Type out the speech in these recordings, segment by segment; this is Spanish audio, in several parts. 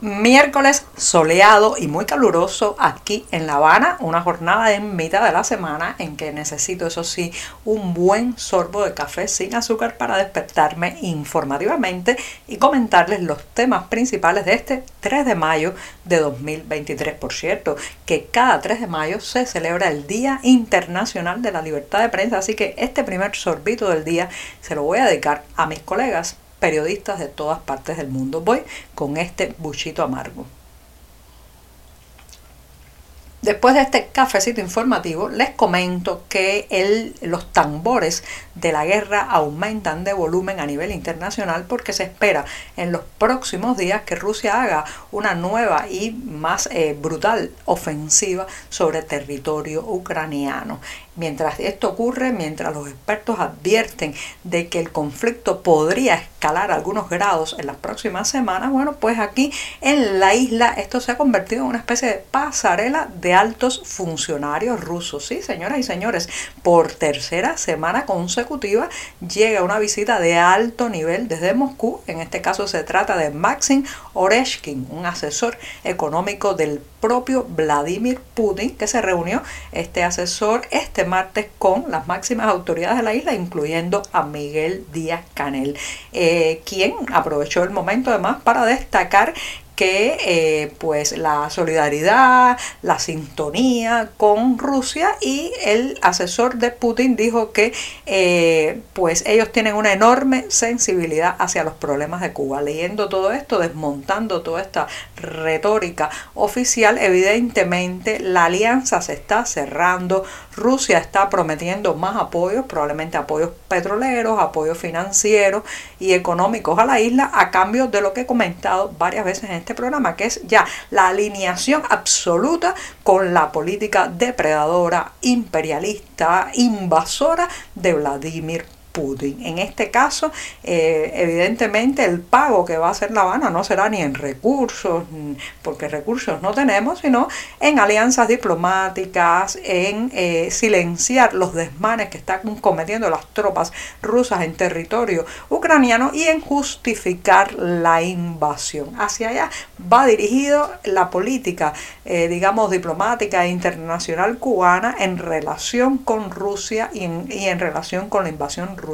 Miércoles soleado y muy caluroso aquí en La Habana, una jornada en mitad de la semana en que necesito, eso sí, un buen sorbo de café sin azúcar para despertarme informativamente y comentarles los temas principales de este 3 de mayo de 2023. Por cierto, que cada 3 de mayo se celebra el Día Internacional de la Libertad de Prensa, así que este primer sorbito del día se lo voy a dedicar a mis colegas periodistas de todas partes del mundo. Voy con este buchito amargo. Después de este cafecito informativo, les comento que el, los tambores de la guerra aumentan de volumen a nivel internacional porque se espera en los próximos días que Rusia haga una nueva y más eh, brutal ofensiva sobre territorio ucraniano. Mientras esto ocurre, mientras los expertos advierten de que el conflicto podría escalar algunos grados en las próximas semanas, bueno, pues aquí en la isla esto se ha convertido en una especie de pasarela de altos funcionarios rusos. Sí, señoras y señores, por tercera semana consecutiva llega una visita de alto nivel desde Moscú. En este caso se trata de Maxim Oreshkin, un asesor económico del propio Vladimir Putin, que se reunió este asesor este martes con las máximas autoridades de la isla, incluyendo a Miguel Díaz Canel, eh, quien aprovechó el momento además para destacar que eh, pues la solidaridad, la sintonía con Rusia y el asesor de Putin dijo que eh, pues ellos tienen una enorme sensibilidad hacia los problemas de Cuba. Leyendo todo esto, desmontando toda esta retórica oficial, evidentemente la alianza se está cerrando, Rusia está prometiendo más apoyos, probablemente apoyos petroleros, apoyos financieros y económicos a la isla a cambio de lo que he comentado varias veces en este programa, que es ya la alineación absoluta con la política depredadora, imperialista, invasora de Vladimir Putin. En este caso, eh, evidentemente el pago que va a hacer La Habana no será ni en recursos, porque recursos no tenemos, sino en alianzas diplomáticas, en eh, silenciar los desmanes que están cometiendo las tropas rusas en territorio ucraniano y en justificar la invasión. Hacia allá va dirigido la política, eh, digamos, diplomática e internacional cubana en relación con Rusia y en, y en relación con la invasión rusa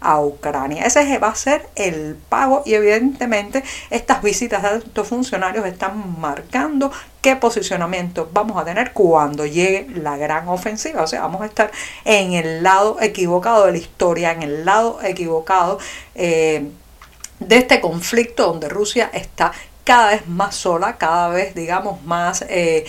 a Ucrania. Ese va a ser el pago y evidentemente estas visitas de altos funcionarios están marcando qué posicionamiento vamos a tener cuando llegue la gran ofensiva. O sea, vamos a estar en el lado equivocado de la historia, en el lado equivocado. Eh, de este conflicto donde Rusia está cada vez más sola, cada vez, digamos, más eh,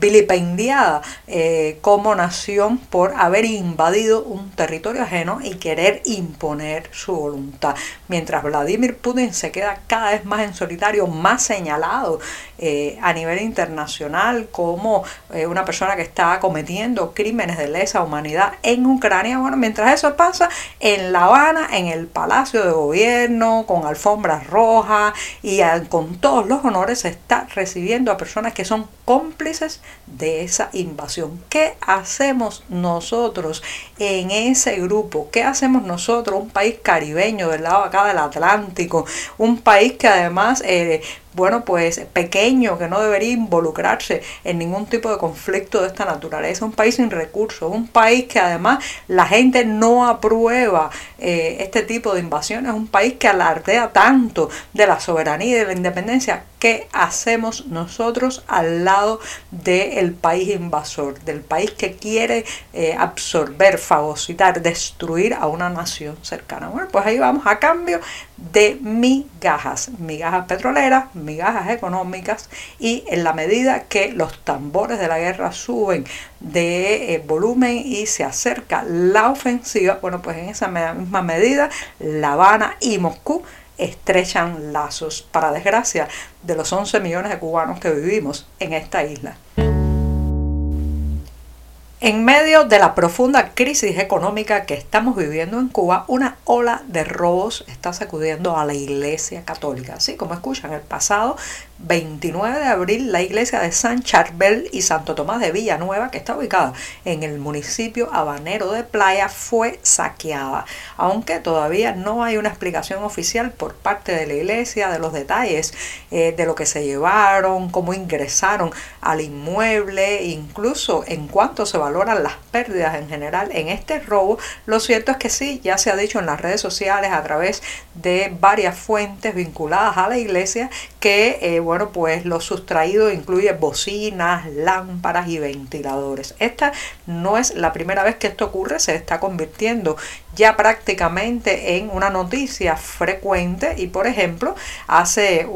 vilipendiada eh, como nación por haber invadido un territorio ajeno y querer imponer su voluntad. Mientras Vladimir Putin se queda cada vez más en solitario, más señalado eh, a nivel internacional como una persona que está cometiendo crímenes de lesa humanidad en Ucrania. Bueno, mientras eso pasa, en La Habana, en el Palacio de Gobierno, con alfombras rojas y con todo los honores está recibiendo a personas que son cómplices de esa invasión. ¿Qué hacemos nosotros en ese grupo? ¿Qué hacemos nosotros, un país caribeño del lado acá del Atlántico, un país que además eh, bueno, pues pequeño, que no debería involucrarse en ningún tipo de conflicto de esta naturaleza, un país sin recursos, un país que además la gente no aprueba eh, este tipo de invasiones, un país que alardea tanto de la soberanía y de la independencia. ¿Qué hacemos nosotros al lado del país invasor, del país que quiere eh, absorber, fagocitar, destruir a una nación cercana? Bueno, pues ahí vamos a cambio de migajas, migajas petroleras, migajas económicas y en la medida que los tambores de la guerra suben de eh, volumen y se acerca la ofensiva, bueno, pues en esa misma medida La Habana y Moscú estrechan lazos, para desgracia de los 11 millones de cubanos que vivimos en esta isla. En medio de la profunda crisis económica que estamos viviendo en Cuba, una ola de robos está sacudiendo a la Iglesia Católica. Así como escuchan, el pasado 29 de abril la iglesia de San Charbel y Santo Tomás de Villanueva, que está ubicada en el municipio habanero de Playa, fue saqueada. Aunque todavía no hay una explicación oficial por parte de la iglesia de los detalles eh, de lo que se llevaron, cómo ingresaron al inmueble, incluso en cuánto se va valoran las pérdidas en general en este robo, lo cierto es que sí, ya se ha dicho en las redes sociales a través de varias fuentes vinculadas a la iglesia que, eh, bueno, pues lo sustraído incluye bocinas, lámparas y ventiladores. Esta no es la primera vez que esto ocurre, se está convirtiendo ya prácticamente en una noticia frecuente y por ejemplo hace,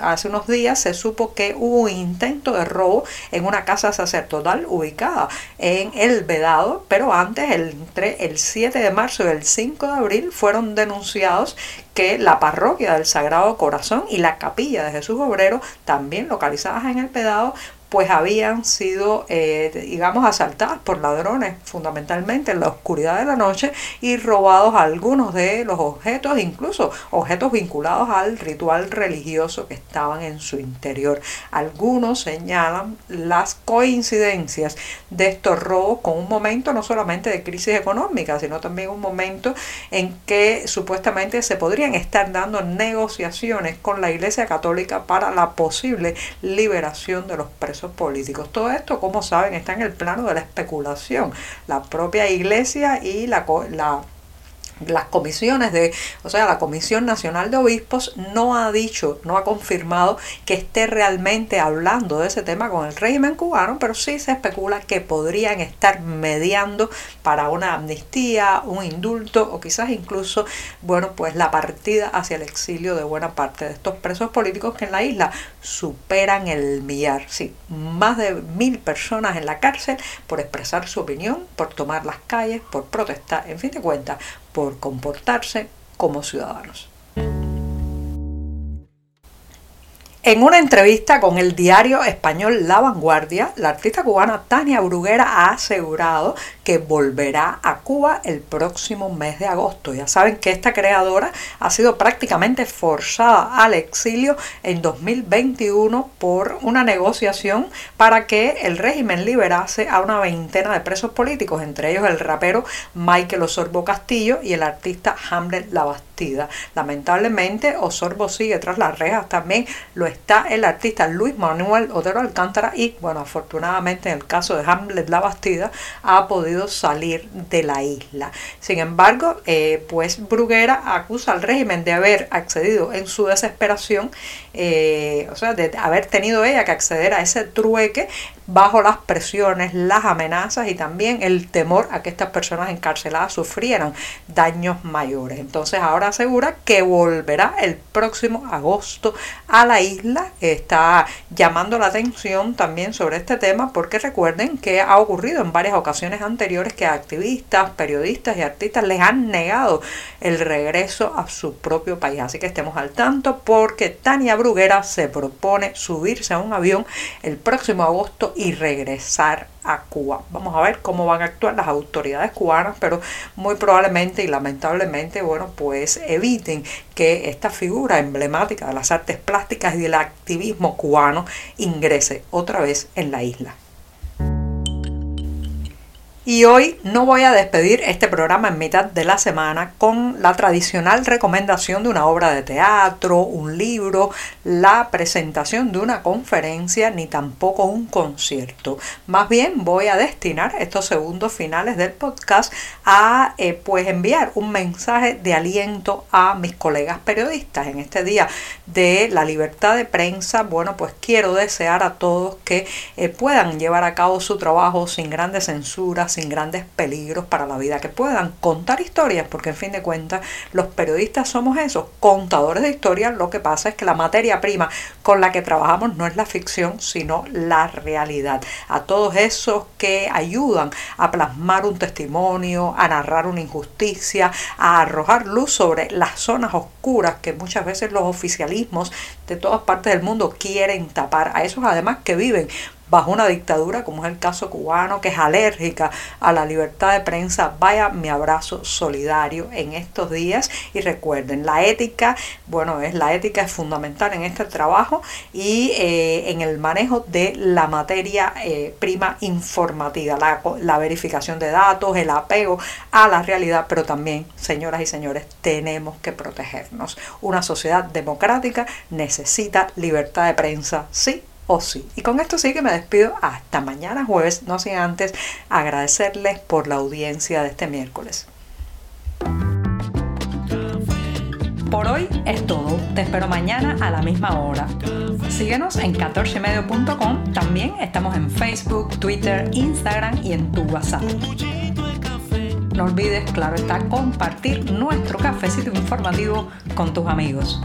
hace unos días se supo que hubo un intento de robo en una casa sacerdotal ubicada en El Vedado, pero antes entre el 7 de marzo y el 5 de abril fueron denunciados que la parroquia del Sagrado Corazón y la capilla de Jesús Obrero, también localizadas en el Vedado, pues habían sido, eh, digamos, asaltadas por ladrones fundamentalmente en la oscuridad de la noche y robados algunos de los objetos, incluso objetos vinculados al ritual religioso que estaban en su interior. Algunos señalan las coincidencias de estos robos con un momento no solamente de crisis económica, sino también un momento en que supuestamente se podrían estar dando negociaciones con la Iglesia Católica para la posible liberación de los presos políticos. Todo esto, como saben, está en el plano de la especulación. La propia iglesia y la, la las comisiones de, o sea, la Comisión Nacional de Obispos no ha dicho, no ha confirmado que esté realmente hablando de ese tema con el régimen cubano, pero sí se especula que podrían estar mediando para una amnistía, un indulto o quizás incluso, bueno, pues la partida hacia el exilio de buena parte de estos presos políticos que en la isla superan el millar, sí, más de mil personas en la cárcel por expresar su opinión, por tomar las calles, por protestar, en fin de cuentas, por comportarse como ciudadanos. En una entrevista con el diario español La Vanguardia, la artista cubana Tania Bruguera ha asegurado volverá a Cuba el próximo mes de agosto. Ya saben que esta creadora ha sido prácticamente forzada al exilio en 2021 por una negociación para que el régimen liberase a una veintena de presos políticos, entre ellos el rapero Michael Osorbo Castillo y el artista Hamlet Labastida. Lamentablemente, Osorbo sigue tras las rejas, también lo está el artista Luis Manuel Otero Alcántara y, bueno, afortunadamente en el caso de Hamlet La Bastida ha podido salir de la isla. Sin embargo, eh, pues Bruguera acusa al régimen de haber accedido en su desesperación, eh, o sea, de haber tenido ella que acceder a ese trueque bajo las presiones, las amenazas y también el temor a que estas personas encarceladas sufrieran daños mayores. Entonces ahora asegura que volverá el próximo agosto a la isla. Está llamando la atención también sobre este tema porque recuerden que ha ocurrido en varias ocasiones anteriores que activistas, periodistas y artistas les han negado el regreso a su propio país. Así que estemos al tanto porque Tania Bruguera se propone subirse a un avión el próximo agosto y regresar a Cuba. Vamos a ver cómo van a actuar las autoridades cubanas, pero muy probablemente y lamentablemente, bueno, pues eviten que esta figura emblemática de las artes plásticas y del activismo cubano ingrese otra vez en la isla. Y hoy no voy a despedir este programa en mitad de la semana con la tradicional recomendación de una obra de teatro, un libro, la presentación de una conferencia, ni tampoco un concierto. Más bien voy a destinar estos segundos finales del podcast a eh, pues enviar un mensaje de aliento a mis colegas periodistas en este día de la libertad de prensa. Bueno, pues quiero desear a todos que eh, puedan llevar a cabo su trabajo sin grandes censuras, sin grandes peligros para la vida, que puedan contar historias, porque en fin de cuentas los periodistas somos esos, contadores de historias, lo que pasa es que la materia prima con la que trabajamos no es la ficción, sino la realidad. A todos esos que ayudan a plasmar un testimonio, a narrar una injusticia, a arrojar luz sobre las zonas oscuras que muchas veces los oficialismos de todas partes del mundo quieren tapar, a esos además que viven bajo una dictadura como es el caso cubano, que es alérgica a la libertad de prensa, vaya mi abrazo solidario en estos días. Y recuerden, la ética, bueno, es la ética es fundamental en este trabajo y eh, en el manejo de la materia eh, prima informativa, la, la verificación de datos, el apego a la realidad, pero también, señoras y señores, tenemos que protegernos. Una sociedad democrática necesita libertad de prensa, sí o sí. Y con esto sí que me despido hasta mañana jueves, no sin antes agradecerles por la audiencia de este miércoles. Por hoy es todo. Te espero mañana a la misma hora. Síguenos en 14medio.com. También estamos en Facebook, Twitter, Instagram y en tu WhatsApp. No olvides, claro está, compartir nuestro cafecito informativo con tus amigos.